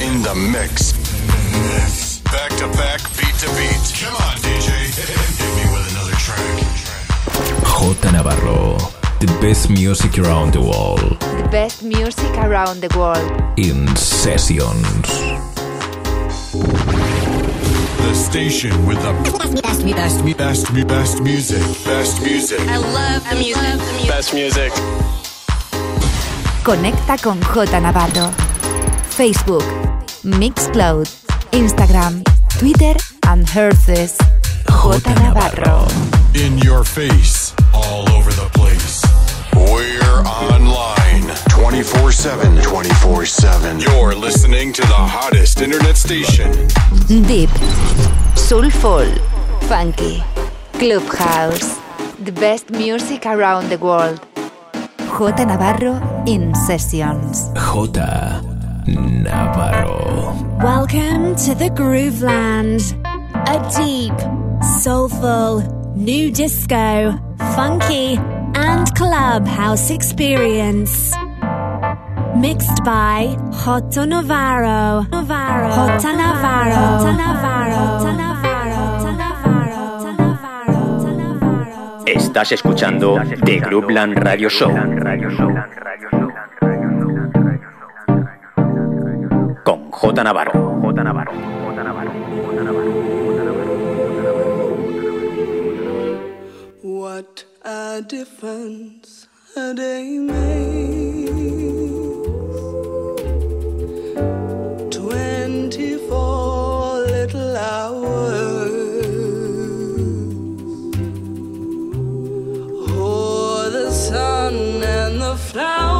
in the mix. Back to back, beat to beat. Come on, DJ. Hit me with another track. J Navarro. The best music around the world. The best music around the world. In sessions. The station with the best, me, best, me, best, me, best music. Best music. I love the music. Best music. Conecta con J Navarro. Facebook, Mixcloud, Instagram, Twitter and Hearthis. J Navarro. In your face, all over the place. We're online 24 7. 24 7. You're listening to the hottest internet station. Deep, Soulful, Funky, Clubhouse. The best music around the world. J Navarro in Sessions. J Navarro. Welcome to the Groove Land. A deep, soulful, new disco, funky, and clubhouse experience. Mixed by Jota Navarro. Navarro. Jota Navarro. Jota Navarro. Jota Navarro. Jota Navarro. Jota Navarro. Estás escuchando The Groupland Radio Show con J Navarro. J Navarro. What a difference a day makes. Twenty-four little hours. Oh, the sun and the flowers.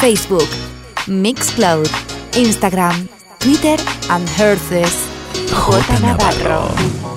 Facebook, Mixcloud, Instagram, Twitter and Herces. J Navarro.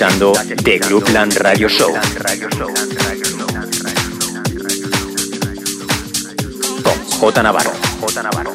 Escuchando The Groupland Radio Show. Con J Navarro.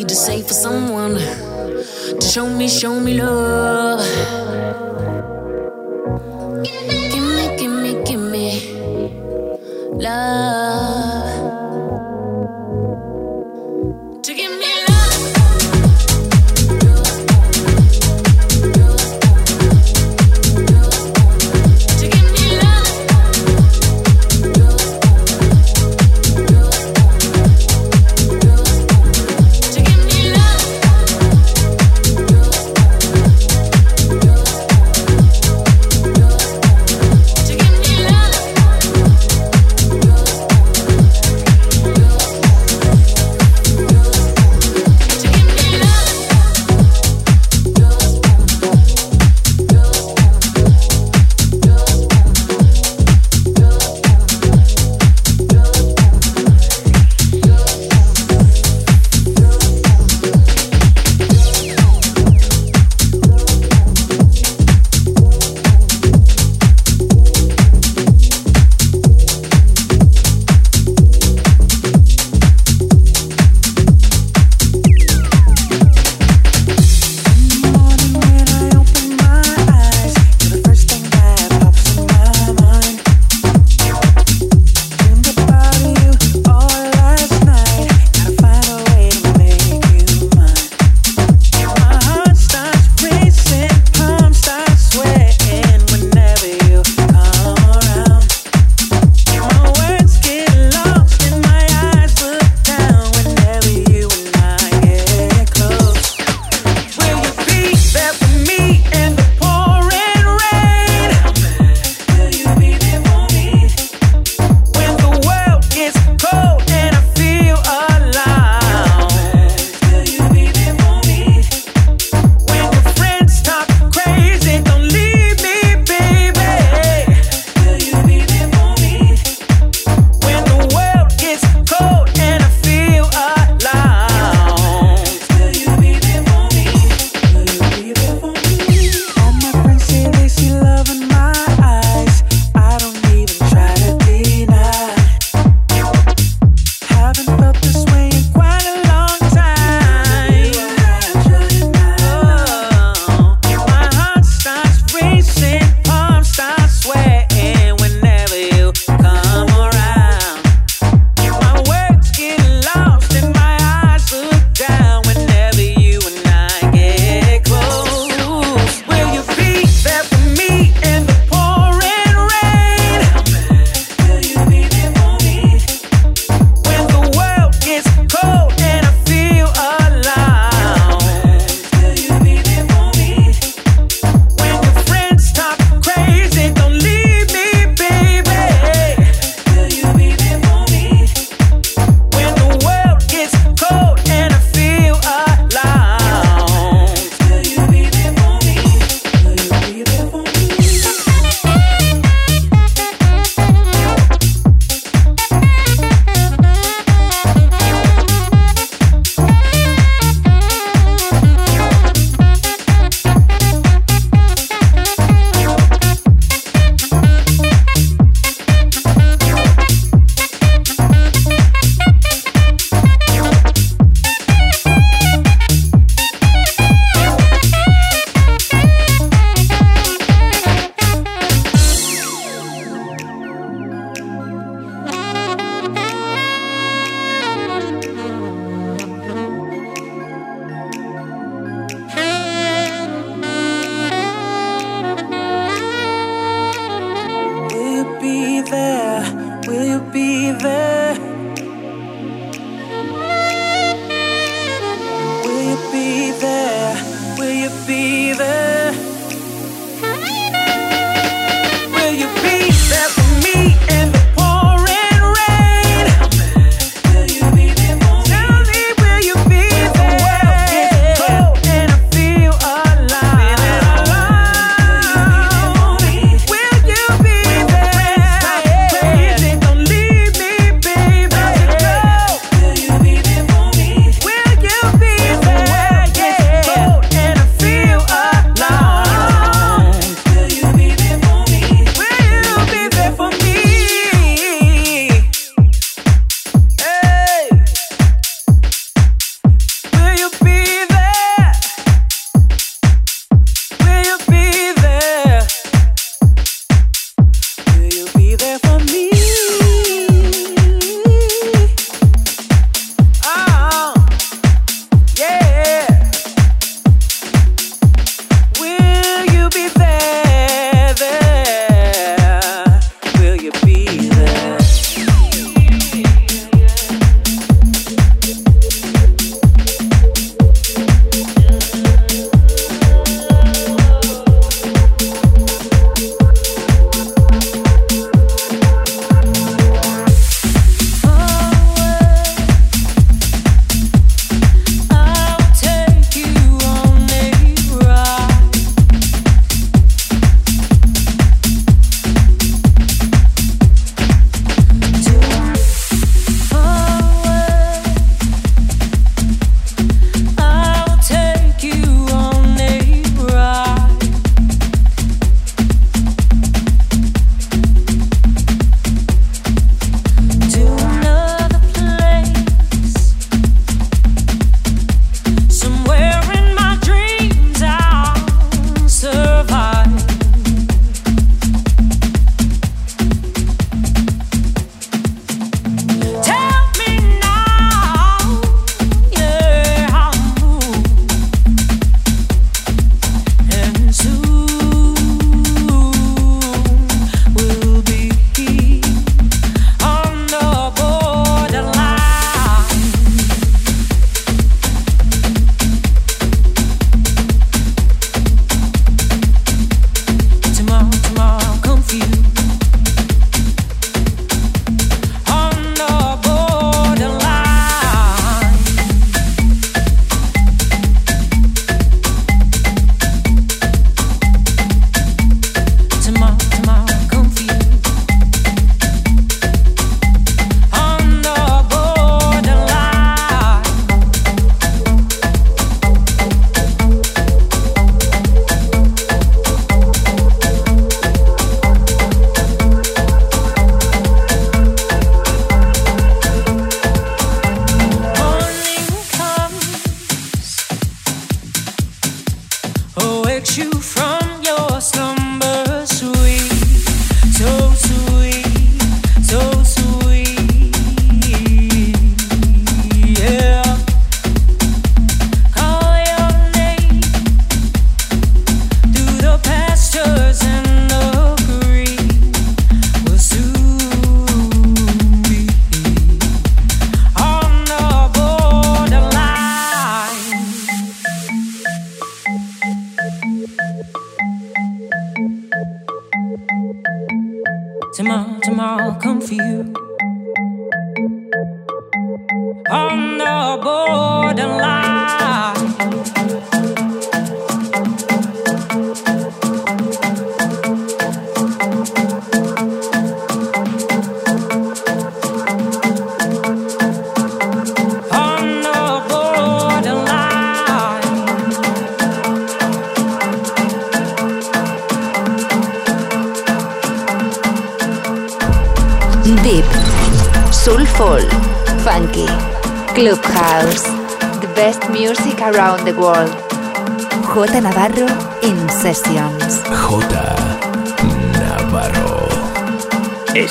need to say for someone to show me, show me love.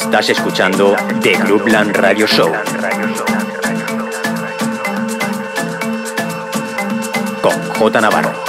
Estás escuchando The Groupland Radio Show con J Navarro.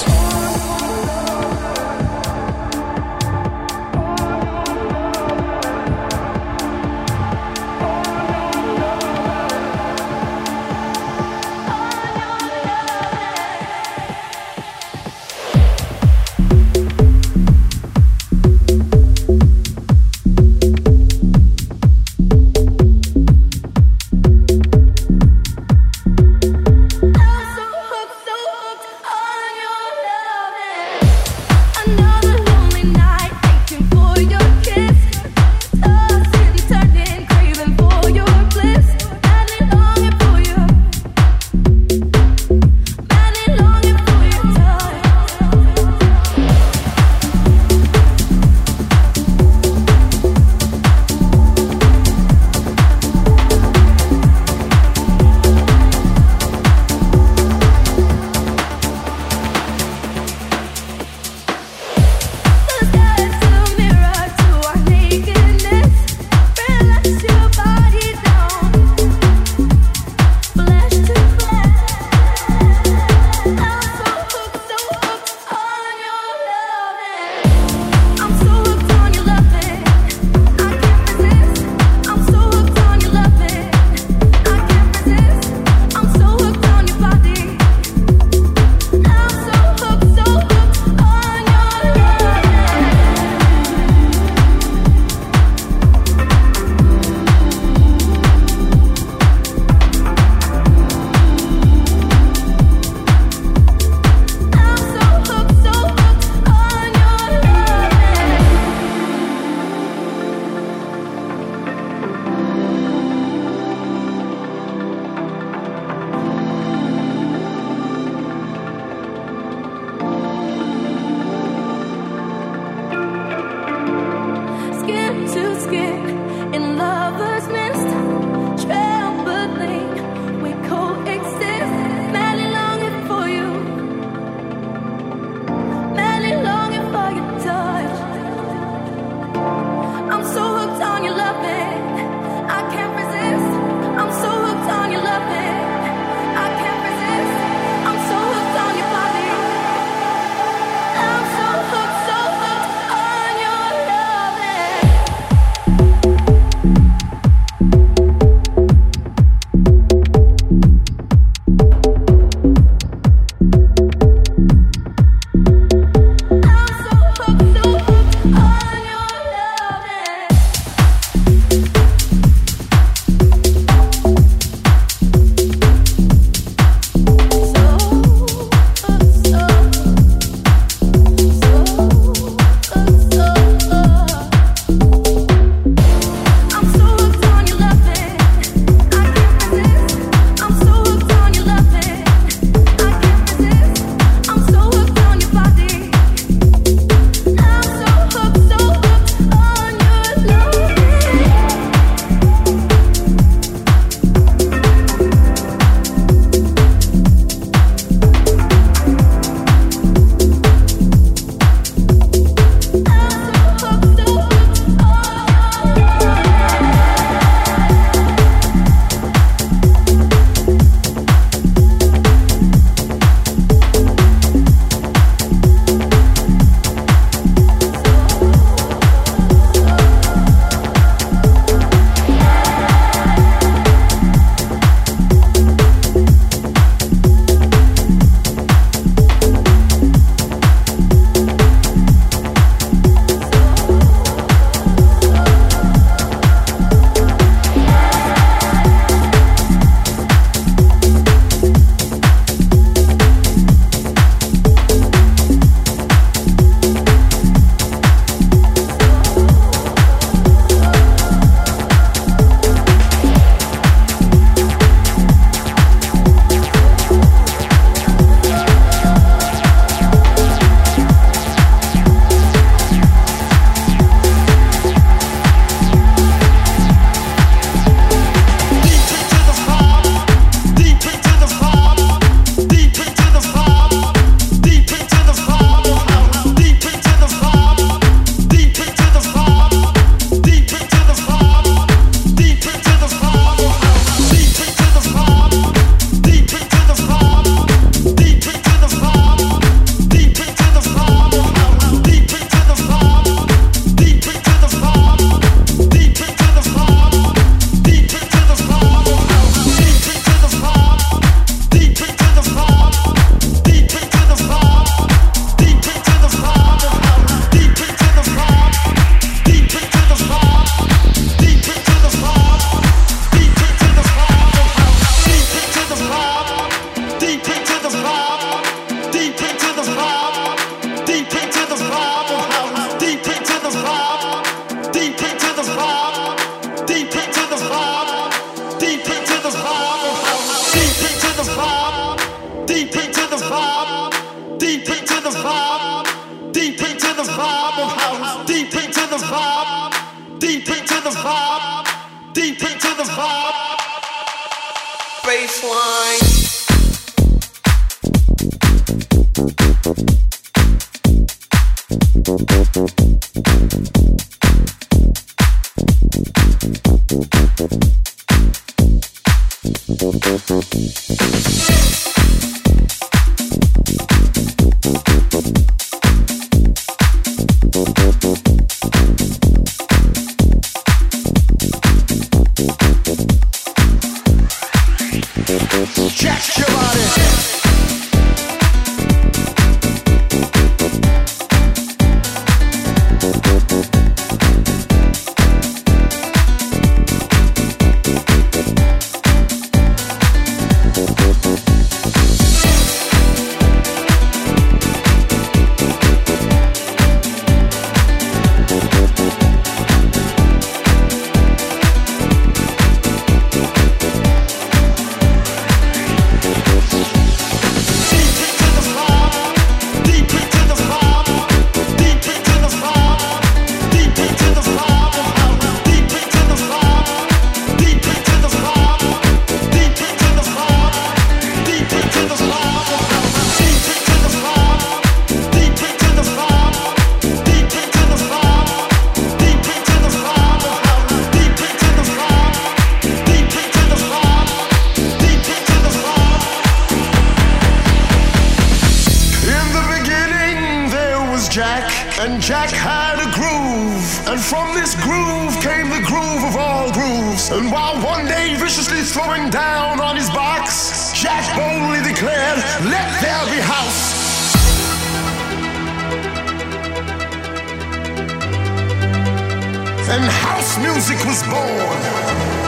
deep into the vibe, deep into the vibe, deep into the vibe of house, deep into the vibe, deep into the vibe, deep into the vibe. Baseline. And while one day viciously throwing down on his box, Jack boldly declared, Let there be house. Then house music was born.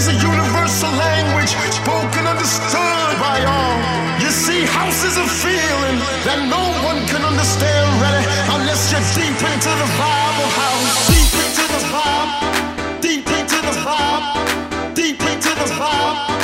is a universal language spoken, understood by all. You see, house is a feeling that no one can understand really unless you're deep into the vibe of house. Deep into the vibe, deep into the vibe, deep into the vibe.